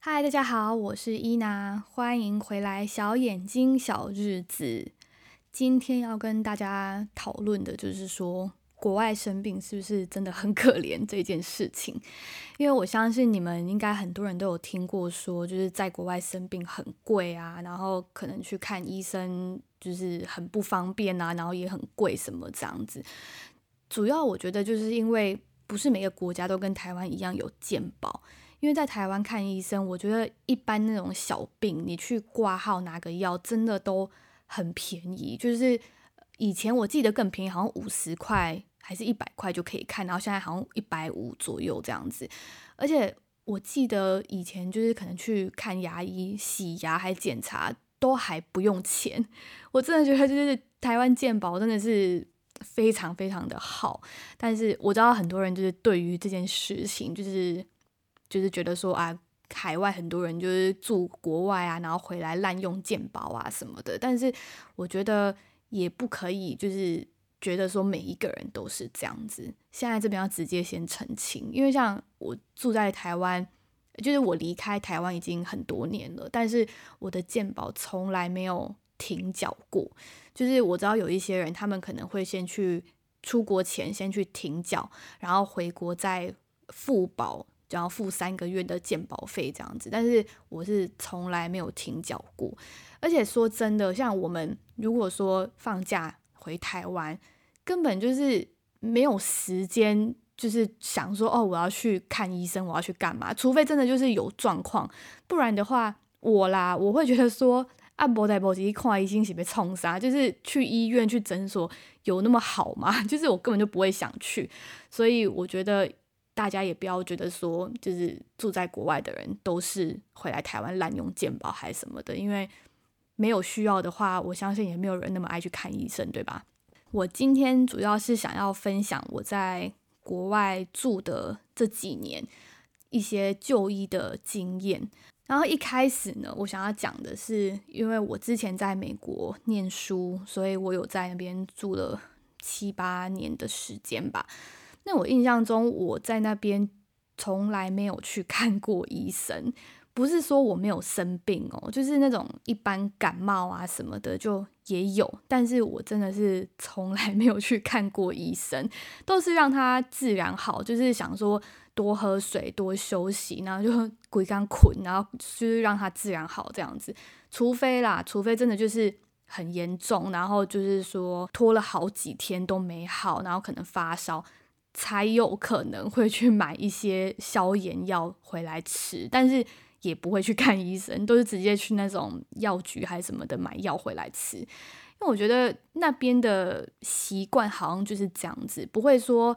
嗨，大家好，我是伊娜，欢迎回来小眼睛小日子。今天要跟大家讨论的就是说，国外生病是不是真的很可怜这件事情？因为我相信你们应该很多人都有听过说，就是在国外生病很贵啊，然后可能去看医生就是很不方便啊，然后也很贵什么这样子。主要我觉得就是因为不是每个国家都跟台湾一样有健保。因为在台湾看医生，我觉得一般那种小病，你去挂号拿个药，真的都很便宜。就是以前我记得更便宜，好像五十块还是一百块就可以看，然后现在好像一百五左右这样子。而且我记得以前就是可能去看牙医、洗牙还检查都还不用钱。我真的觉得就是台湾健保真的是非常非常的好。但是我知道很多人就是对于这件事情就是。就是觉得说啊，海外很多人就是住国外啊，然后回来滥用健保啊什么的。但是我觉得也不可以，就是觉得说每一个人都是这样子。现在这边要直接先澄清，因为像我住在台湾，就是我离开台湾已经很多年了，但是我的健保从来没有停缴过。就是我知道有一些人，他们可能会先去出国前先去停缴，然后回国再付保。就要付三个月的健保费这样子，但是我是从来没有停缴过。而且说真的，像我们如果说放假回台湾，根本就是没有时间，就是想说哦，我要去看医生，我要去干嘛？除非真的就是有状况，不然的话，我啦，我会觉得说，啊，无代无志看医生是被冲杀，就是去医院去诊所有那么好吗？就是我根本就不会想去，所以我觉得。大家也不要觉得说，就是住在国外的人都是回来台湾滥用健保还是什么的，因为没有需要的话，我相信也没有人那么爱去看医生，对吧？我今天主要是想要分享我在国外住的这几年一些就医的经验。然后一开始呢，我想要讲的是，因为我之前在美国念书，所以我有在那边住了七八年的时间吧。那我印象中，我在那边从来没有去看过医生，不是说我没有生病哦，就是那种一般感冒啊什么的就也有，但是我真的是从来没有去看过医生，都是让他自然好，就是想说多喝水、多休息，然后就规工困，然后就是让他自然好这样子。除非啦，除非真的就是很严重，然后就是说拖了好几天都没好，然后可能发烧。才有可能会去买一些消炎药回来吃，但是也不会去看医生，都是直接去那种药局还是什么的买药回来吃。因为我觉得那边的习惯好像就是这样子，不会说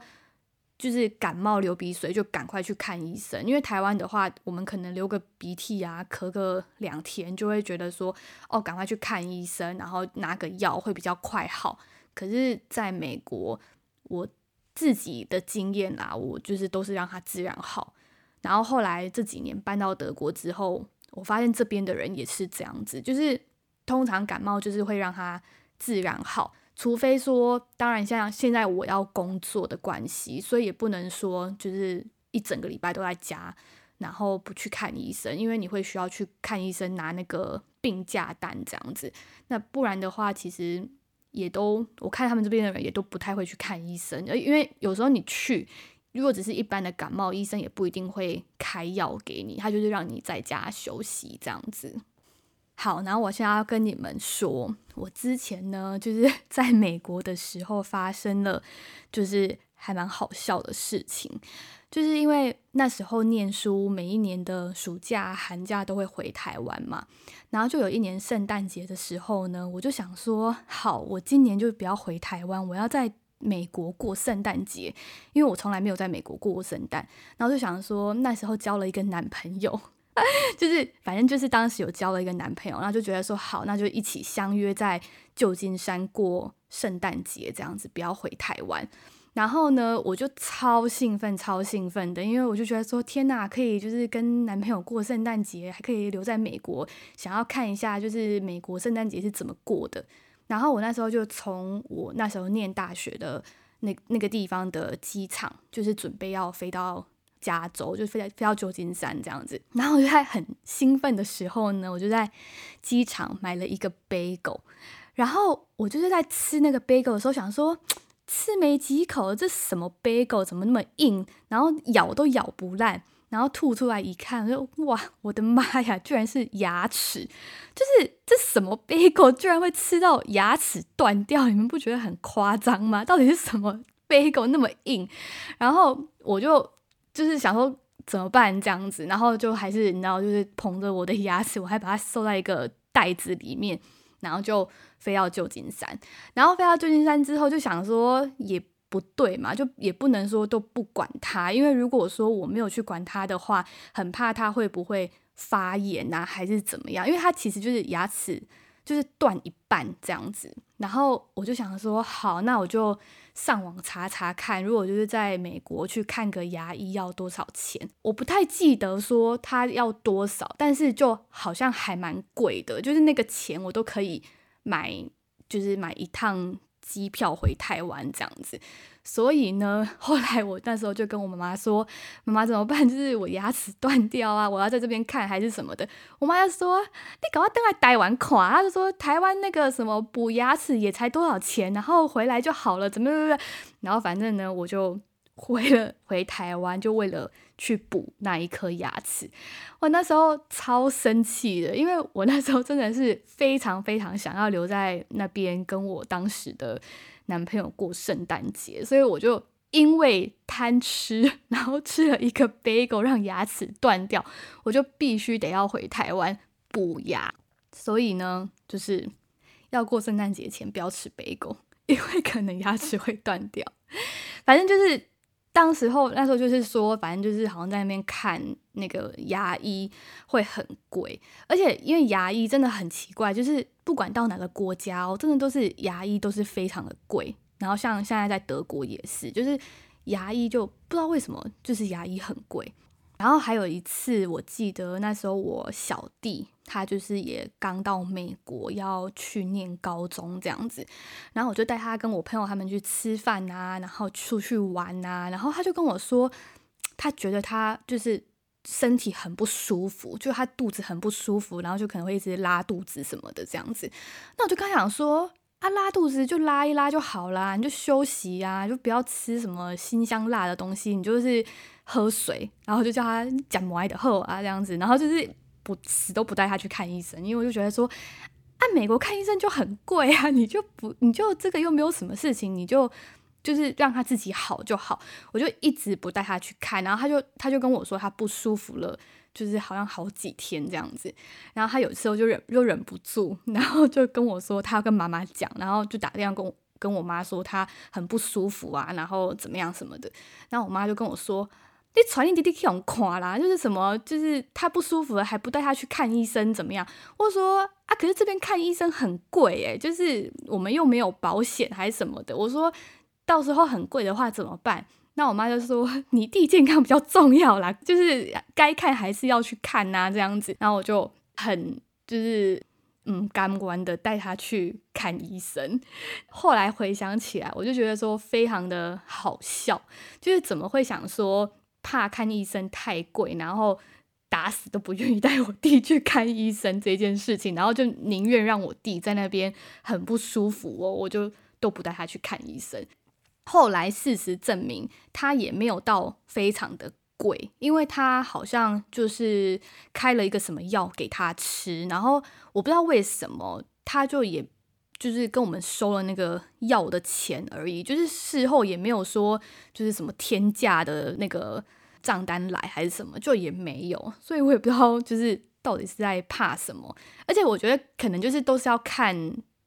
就是感冒流鼻水就赶快去看医生。因为台湾的话，我们可能流个鼻涕啊，咳个两天就会觉得说哦，赶快去看医生，然后拿个药会比较快好。可是在美国，我。自己的经验啦，我就是都是让它自然好。然后后来这几年搬到德国之后，我发现这边的人也是这样子，就是通常感冒就是会让它自然好，除非说，当然像现在我要工作的关系，所以也不能说就是一整个礼拜都在家，然后不去看医生，因为你会需要去看医生拿那个病假单这样子。那不然的话，其实。也都，我看他们这边的人也都不太会去看医生，因为有时候你去，如果只是一般的感冒，医生也不一定会开药给你，他就是让你在家休息这样子。好，然后我现在要跟你们说，我之前呢，就是 在美国的时候发生了，就是还蛮好笑的事情。就是因为那时候念书，每一年的暑假、寒假都会回台湾嘛，然后就有一年圣诞节的时候呢，我就想说，好，我今年就不要回台湾，我要在美国过圣诞节，因为我从来没有在美国过过圣诞，然后就想说，那时候交了一个男朋友，就是反正就是当时有交了一个男朋友，然后就觉得说，好，那就一起相约在旧金山过圣诞节，这样子不要回台湾。然后呢，我就超兴奋，超兴奋的，因为我就觉得说，天哪，可以就是跟男朋友过圣诞节，还可以留在美国，想要看一下就是美国圣诞节是怎么过的。然后我那时候就从我那时候念大学的那那个地方的机场，就是准备要飞到加州，就飞在飞到旧金山这样子。然后我就在很兴奋的时候呢，我就在机场买了一个 bagel，然后我就是在吃那个 bagel 的时候，想说吃没几口，这什么 bagel 怎么那么硬，然后咬都咬不烂。然后吐出来一看，就哇，我的妈呀，居然是牙齿！就是这什么 bagel 居然会吃到牙齿断掉？你们不觉得很夸张吗？到底是什么 bagel 那么硬？然后我就就是想说怎么办这样子，然后就还是你知道，就是捧着我的牙齿，我还把它收在一个袋子里面，然后就飞到旧金山。然后飞到旧金山之后，就想说也。不对嘛，就也不能说都不管它，因为如果说我没有去管它的话，很怕它会不会发炎啊，还是怎么样？因为它其实就是牙齿就是断一半这样子。然后我就想说，好，那我就上网查查看，如果就是在美国去看个牙医要多少钱？我不太记得说他要多少，但是就好像还蛮贵的，就是那个钱我都可以买，就是买一趟。机票回台湾这样子，所以呢，后来我那时候就跟我妈妈说：“妈妈怎么办？就是我牙齿断掉啊，我要在这边看还是什么的。”我妈就说：“你赶快等来台湾看。”她就说：“台湾那个什么补牙齿也才多少钱，然后回来就好了，怎么怎么怎么。”然后反正呢，我就。回了回台湾，就为了去补那一颗牙齿。我那时候超生气的，因为我那时候真的是非常非常想要留在那边跟我当时的男朋友过圣诞节，所以我就因为贪吃，然后吃了一个 bagel 让牙齿断掉，我就必须得要回台湾补牙。所以呢，就是要过圣诞节前不要吃 bagel，因为可能牙齿会断掉。反正就是。当时候那时候就是说，反正就是好像在那边看那个牙医会很贵，而且因为牙医真的很奇怪，就是不管到哪个国家哦，真的都是牙医都是非常的贵。然后像现在在德国也是，就是牙医就不知道为什么就是牙医很贵。然后还有一次，我记得那时候我小弟他就是也刚到美国要去念高中这样子，然后我就带他跟我朋友他们去吃饭啊，然后出去玩啊，然后他就跟我说，他觉得他就是身体很不舒服，就他肚子很不舒服，然后就可能会一直拉肚子什么的这样子。那我就刚想说，啊拉肚子就拉一拉就好啦，你就休息啊，就不要吃什么辛香辣的东西，你就是。喝水，然后就叫他讲摩爱的喝啊这样子，然后就是不死都不带他去看医生，因为我就觉得说，啊美国看医生就很贵啊，你就不你就这个又没有什么事情，你就就是让他自己好就好，我就一直不带他去看，然后他就他就跟我说他不舒服了，就是好像好几天这样子，然后他有时候就忍又忍不住，然后就跟我说他要跟妈妈讲，然后就打电话跟我跟我妈说他很不舒服啊，然后怎么样什么的，然后我妈就跟我说。你传你弟弟去用看啦，就是什么，就是他不舒服了还不带他去看医生，怎么样？我说啊，可是这边看医生很贵诶，就是我们又没有保险还是什么的。我说到时候很贵的话怎么办？那我妈就说 你弟健康比较重要啦，就是该看还是要去看呐，这样子。然后我就很就是嗯，甘愿的带他去看医生。后来回想起来，我就觉得说非常的好笑，就是怎么会想说。怕看医生太贵，然后打死都不愿意带我弟去看医生这件事情，然后就宁愿让我弟在那边很不舒服哦，我就都不带他去看医生。后来事实证明，他也没有到非常的贵，因为他好像就是开了一个什么药给他吃，然后我不知道为什么，他就也。就是跟我们收了那个药的钱而已，就是事后也没有说就是什么天价的那个账单来还是什么，就也没有，所以我也不知道就是到底是在怕什么。而且我觉得可能就是都是要看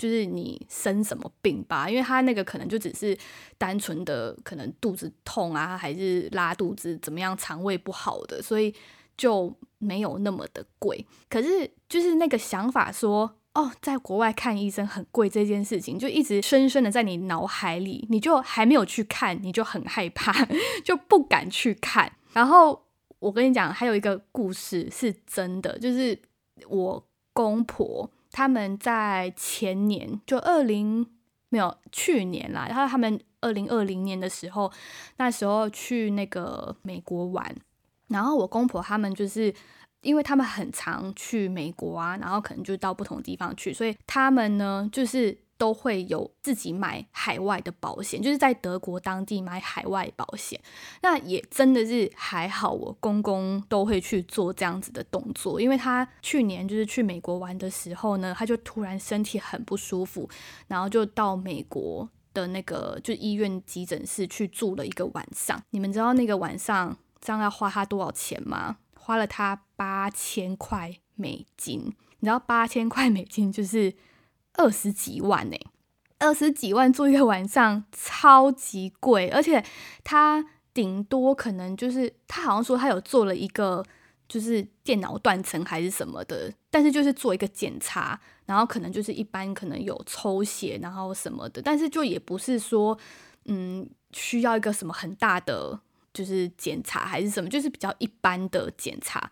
就是你生什么病吧，因为他那个可能就只是单纯的可能肚子痛啊，还是拉肚子怎么样，肠胃不好的，所以就没有那么的贵。可是就是那个想法说。哦，在国外看医生很贵这件事情，就一直深深的在你脑海里，你就还没有去看，你就很害怕，就不敢去看。然后我跟你讲，还有一个故事是真的，就是我公婆他们在前年，就二零没有去年啦，然后他们二零二零年的时候，那时候去那个美国玩，然后我公婆他们就是因为他们很常去美国啊，然后可能就到不同地方去，所以他们呢就是。都会有自己买海外的保险，就是在德国当地买海外保险。那也真的是还好，我公公都会去做这样子的动作，因为他去年就是去美国玩的时候呢，他就突然身体很不舒服，然后就到美国的那个就医院急诊室去住了一个晚上。你们知道那个晚上这样要花他多少钱吗？花了他八千块美金。你知道八千块美金就是。二十几万呢、二十几万住一个晚上，超级贵。而且他顶多可能就是他好像说他有做了一个就是电脑断层还是什么的，但是就是做一个检查，然后可能就是一般可能有抽血然后什么的，但是就也不是说嗯需要一个什么很大的就是检查还是什么，就是比较一般的检查。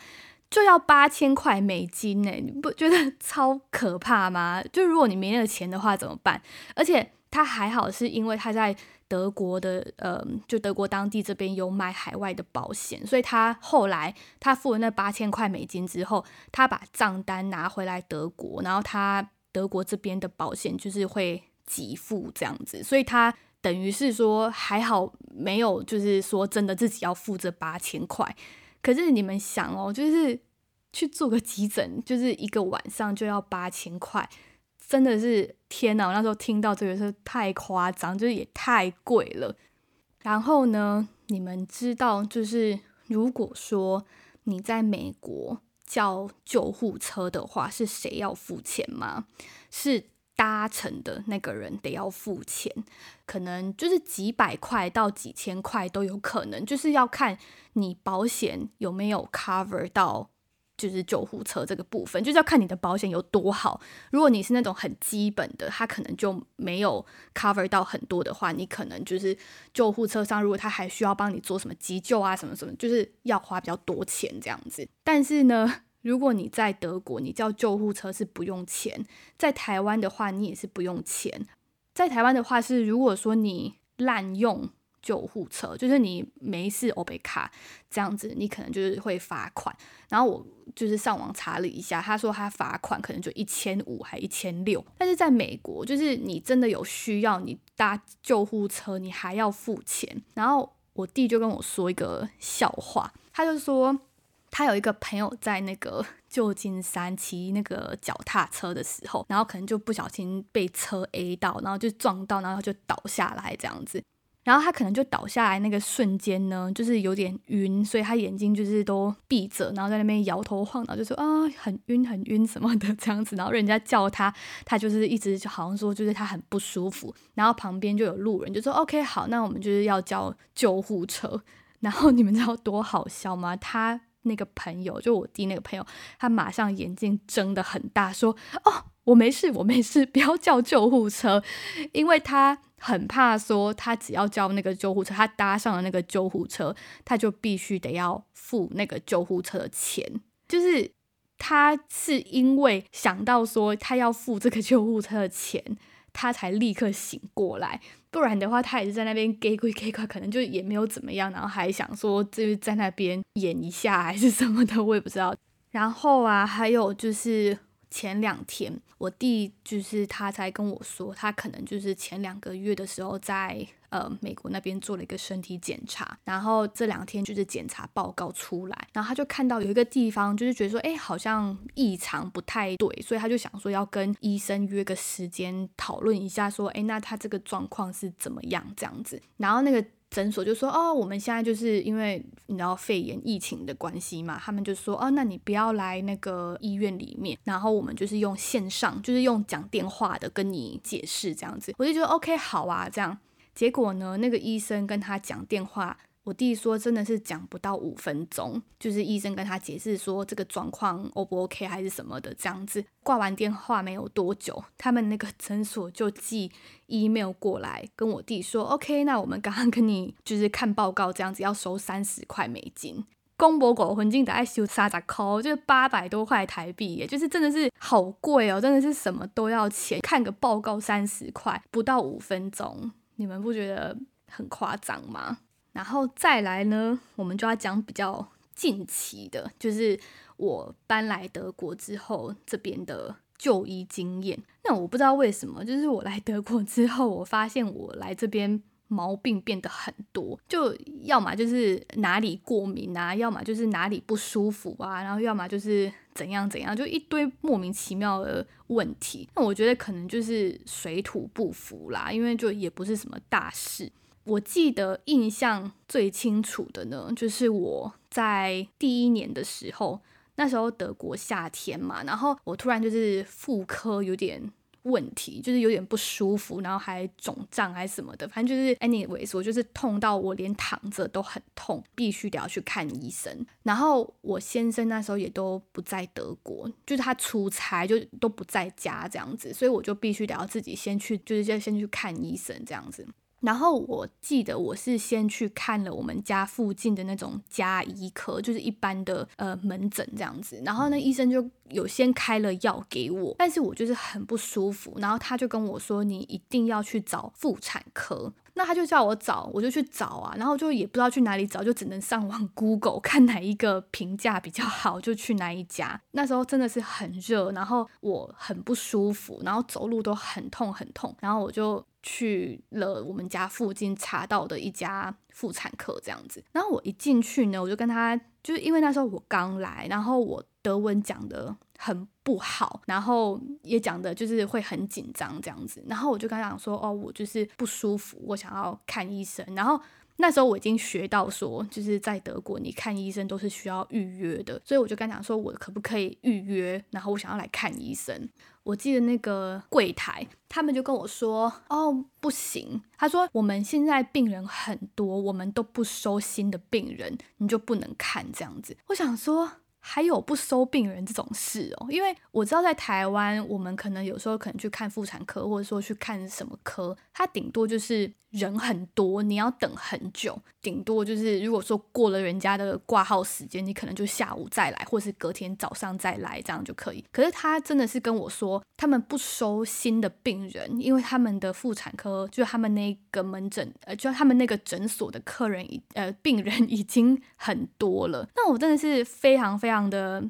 就要八千块美金呢，你不觉得 超可怕吗？就如果你没那个钱的话怎么办？而且他还好是因为他在德国的，呃，就德国当地这边有买海外的保险，所以他后来他付了那八千块美金之后，他把账单拿回来德国，然后他德国这边的保险就是会给付这样子，所以他等于是说还好没有就是说真的自己要付这八千块。可是你们想哦，就是去做个急诊，就是一个晚上就要八千块，真的是天哪！我那时候听到这个是太夸张，就是也太贵了。然后呢，你们知道，就是如果说你在美国叫救护车的话，是谁要付钱吗？是。搭乘的那个人得要付钱，可能就是几百块到几千块都有可能，就是要看你保险有没有 cover 到，就是救护车这个部分，就是要看你的保险有多好。如果你是那种很基本的，他可能就没有 cover 到很多的话，你可能就是救护车上，如果他还需要帮你做什么急救啊，什么什么，就是要花比较多钱这样子。但是呢，如果你在德国，你叫救护车是不用钱；在台湾的话，你也是不用钱。在台湾的话是，如果说你滥用救护车，就是你没事欧北卡这样子，你可能就是会罚款。然后我就是上网查了一下，他说他罚款可能就一千五还一千六。但是在美国，就是你真的有需要你搭救护车，你还要付钱。然后我弟就跟我说一个笑话，他就说。他有一个朋友在那个 旧金山骑那个脚踏车的时候，然后可能就不小心被车 A 到，然后就撞到，然后就倒下来这样子。然后他可能就倒下来那个瞬间呢，就是有点晕，所以他眼睛就是都闭着，然后在那边摇头晃脑，就说啊很晕很晕什么的这样子。然后人家叫他，他就是一直就好像说就是他很不舒服。然后旁边就有路人就说 OK 好，那我们就是要叫救护车。然后你们知道多好笑吗？他。那个朋友，就我弟那个朋友，他马上眼睛睁得很大，说：“哦，我没事，我没事，不要叫救护车。”因为他很怕说，他只要叫那个救护车，他搭上了那个救护车，他就必须得要付那个救护车的钱。就是他是因为想到说他要付这个救护车的钱，他才立刻醒过来。不然的话，他也是在那边给跪给跪，可能就也没有怎么样，然后还想说就是在那边演一下还是什么的，我也不知道。然后啊，还有就是。前两天，我弟就是他才跟我说，他可能就是前两个月的时候在呃美国那边做了一个身体检查，然后这两天就是检查报告出来，然后他就看到有一个地方就是觉得说，哎，好像异常不太对，所以他就想说要跟医生约个时间讨论一下，说，哎，那他这个状况是怎么样这样子，然后那个。诊所就说哦，我们现在就是因为你知道肺炎疫情的关系嘛，他们就说哦，那你不要来那个医院里面，然后我们就是用线上，就是用讲电话的跟你解释这样子。我就觉得 OK 好啊，这样。结果呢，那个医生跟他讲电话。我弟说，真的是讲不到五分钟，就是医生跟他解释说这个状况 O 不 OK 还是什么的，这样子挂完电话没有多久，他们那个诊所就寄 email 过来跟我弟说，OK，那我们刚刚跟你就是看报告这样子要收三十块美金，公婆狗魂镜得爱修三十块，就是八百多块台币也，就是真的是好贵哦，真的是什么都要钱。看个报告三十块，不到五分钟，你们不觉得很夸张吗？然后再来呢，我们就要讲比较近期的，就是我搬来德国之后这边的。就医经验，那我不知道为什么，就是我来德国之后，我发现我来这边毛病变得很多，就要么就是哪里过敏啊，要么就是哪里不舒服啊，然后要么就是怎样怎样，就一堆莫名其妙的问题。那我觉得可能就是水土不服啦，因为就也不是什么大事。我记得印象最清楚的呢，就是我在第一年的时候。那时候德国夏天嘛，然后我突然就是妇科有点问题，就是有点不舒服，然后还肿胀还是什么的，反正就是 anyways，我就是痛到我连躺着都很痛，必须得要去看医生。然后我先生那时候也都不在德国，就是他出差就都不在家这样子，所以我就必须得要自己先去，就是先先去看医生这样子。然后我记得我是先去看了我们家附近的那种家医科，就是一般的呃门诊这样子。然后那医生就有先开了药给我，但是我就是很不舒服。然后他就跟我说：“你一定要去找妇产科。”那他就叫我找，我就去找啊。然后就也不知道去哪里找，就只能上网 Google 看哪一个评价比较好，就去哪一家。那时候真的是很热，然后我很不舒服，然后走路都很痛很痛，然后我就。去了我们家附近查到的一家妇产科这样子，然后我一进去呢，我就跟他，就是因为那时候我刚来，然后我德文讲的很不好，然后也讲的就是会很紧张这样子，然后我就跟他讲说，哦，我就是不舒服，我想要看医生，然后。那时候我已经学到说，就是在德国你看医生都是需要预约的，所以我就跟他讲说，我可不可以预约？然后我想要来看医生。我记得那个柜台，他们就跟我说，哦，不行。他说我们现在病人很多，我们都不收新的病人，你就不能看这样子。我想说。还有不收病人这种事哦，因为我知道在台湾，我们可能有时候可能去看妇产科，或者说去看什么科，它顶多就是人很多，你要等很久，顶多就是如果说过了人家的挂号时间，你可能就下午再来，或是隔天早上再来，这样就可以。可是他真的是跟我说，他们不收新的病人，因为他们的妇产科就他们那个门诊，呃，就他们那个诊所的客人已，呃，病人已经很多了。那我真的是非常。非常的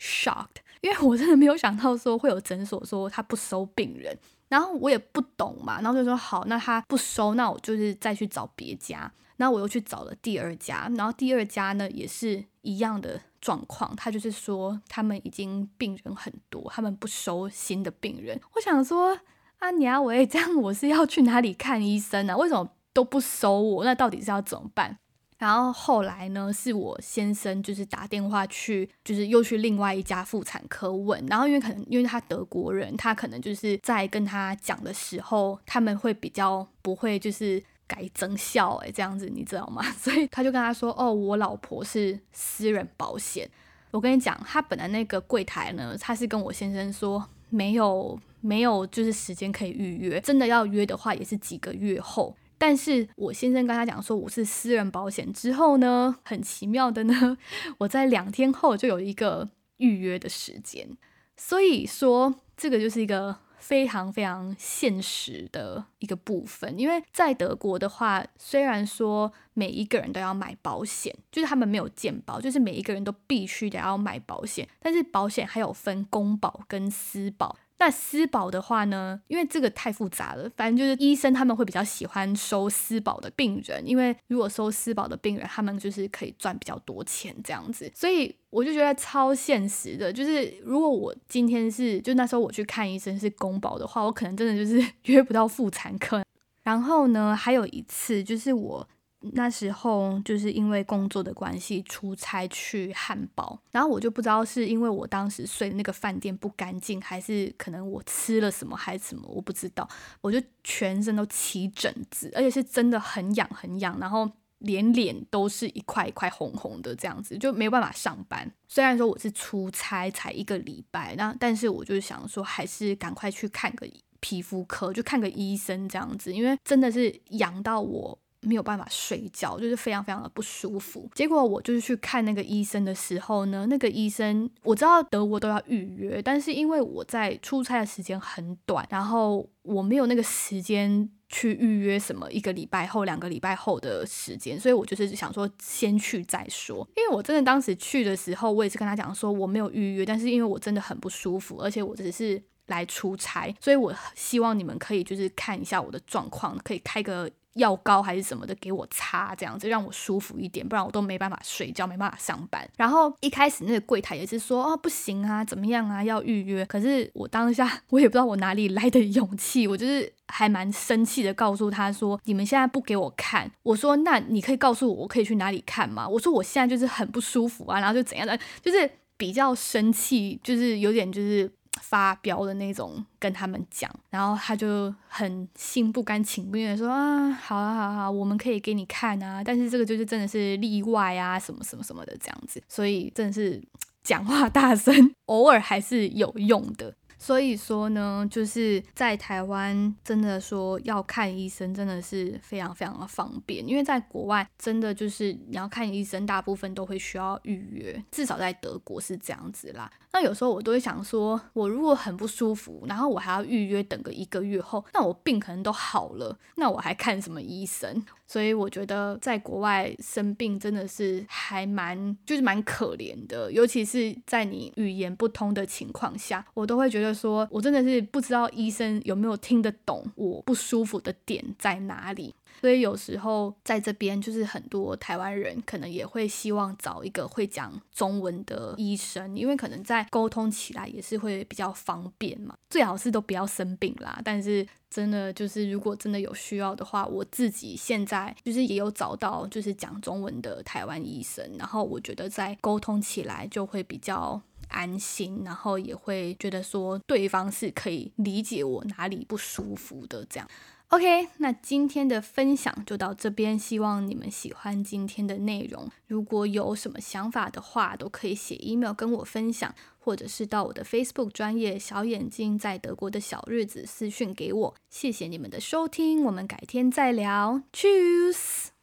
shocked，因为我真的没有想到说会有诊所说他不收病人，然后我也不懂嘛，然后就说好，那他不收，那我就是再去找别家，然后我又去找了第二家，然后第二家呢也是一样的状况，他就是说他们已经病人很多，他们不收新的病人。我想说啊，你啊，我也这样，我是要去哪里看医生呢？为什么都不收我？那到底是要怎么办？然后后来呢，是我先生就是打电话去，就是又去另外一家妇产科问。然后因为可能因为他德国人，他可能就是在跟他讲的时候，他们会比较不会就是改增效哎这样子，你知道吗？所以他就跟他说：“哦，我老婆是私人保险。”我跟你讲，他本来那个柜台呢，他是跟我先生说没有没有就是时间可以预约，真的要约的话也是几个月后。但是我先生跟他讲说我是私人保险之后呢，很奇妙的呢，我在两天后就有一个预约的时间，所以说这个就是一个非常非常现实的一个部分，因为在德国的话，虽然说每一个人都要买保险，就是他们没有健保，就是每一个人都必须得要买保险，但是保险还有分公保跟私保。那私保的话呢，因为这个太复杂了，反正就是医生他们会比较喜欢收私保的病人，因为如果收私保的病人，他们就是可以赚比较多钱这样子，所以我就觉得超现实的，就是如果我今天是就那时候我去看医生是公保的话，我可能真的就是 约不到妇产科。然后呢，还有一次就是我。那时候就是因为工作的关系出差去汉堡，然后我就不知道是因为我当时睡的那个饭店不干净，还是可能我吃了什么还是什么，我不知道，我就全身都起疹子，而且是真的很痒很痒，然后连脸都是一块一块红红的这样子，就没有办法上班。虽然说我是出差才一个礼拜，那但是我就想说还是赶快去看个皮肤科，就看个医生这样子，因为真的是痒到我。没有办法睡觉，就是非常非常的不舒服。结果我就是去看那个医生的时候呢，那个医生我知道德国都要预约，但是因为我在出差的时间很短，然后我没有那个时间去预约什么一个礼拜后、两个礼拜后的时间，所以我就是想说先去再说。因为我真的当时去的时候，我也是跟他讲说我没有预约，但是因为我真的很不舒服，而且我只是来出差，所以我希望你们可以就是看一下我的状况，可以开个。药膏还是什么的给我擦，这样子让我舒服一点，不然我都没办法睡觉，没办法上班。然后一开始那个柜台也是说，哦，不行啊，怎么样啊，要预约。可是我当下我也不知道我哪里来的勇气，我就是还蛮生气的，告诉他说，你们现在不给我看，我说那你可以告诉我，我可以去哪里看吗？我说我现在就是很不舒服啊，然后就怎样的，就是比较生气，就是有点就是。发飙的那种跟他们讲，然后他就很心不甘情不愿的说啊，好啊好啊好，我们可以给你看啊，但是这个就是真的是例外啊，什么什么什么的这样子，所以真的是 讲话大声，偶尔还是有用的。所以说呢，就是在台湾，真的说要看医生，真的是非常非常的方便。因为在国外，真的就是你要看医生，大部分都会需要预约，至少在德国是这样子啦。那有时候我都会想说，我如果很不舒服，然后我还要预约等个一个月后，那我病可能都好了，那我还看什么医生？所以我觉得在国外生病真的是还蛮就是蛮可怜的，尤其是在你语言不通的情况下，我都会觉得说我真的是不知道医生有没有听得懂我不舒服的点在哪里。所以有时候在这边，就是很多台湾人可能也会希望找一个会讲中文的医生，因为可能在沟通起来也是会比较方便嘛。最好是都不要生病啦。但是真的就是，如果真的有需要的话，我自己现在就是也有找到就是讲中文的台湾医生，然后我觉得在沟通起来就会比较安心，然后也会觉得说对方是可以理解我哪里不舒服的这样。OK，那今天的分享就到这边，希望你们喜欢今天的内容。如果有什么想法的话，都可以写 email 跟我分享，或者是到我的 Facebook 专业小眼睛在德国的小日子私讯给我。谢谢你们的收听，我们改天再聊，Cheers。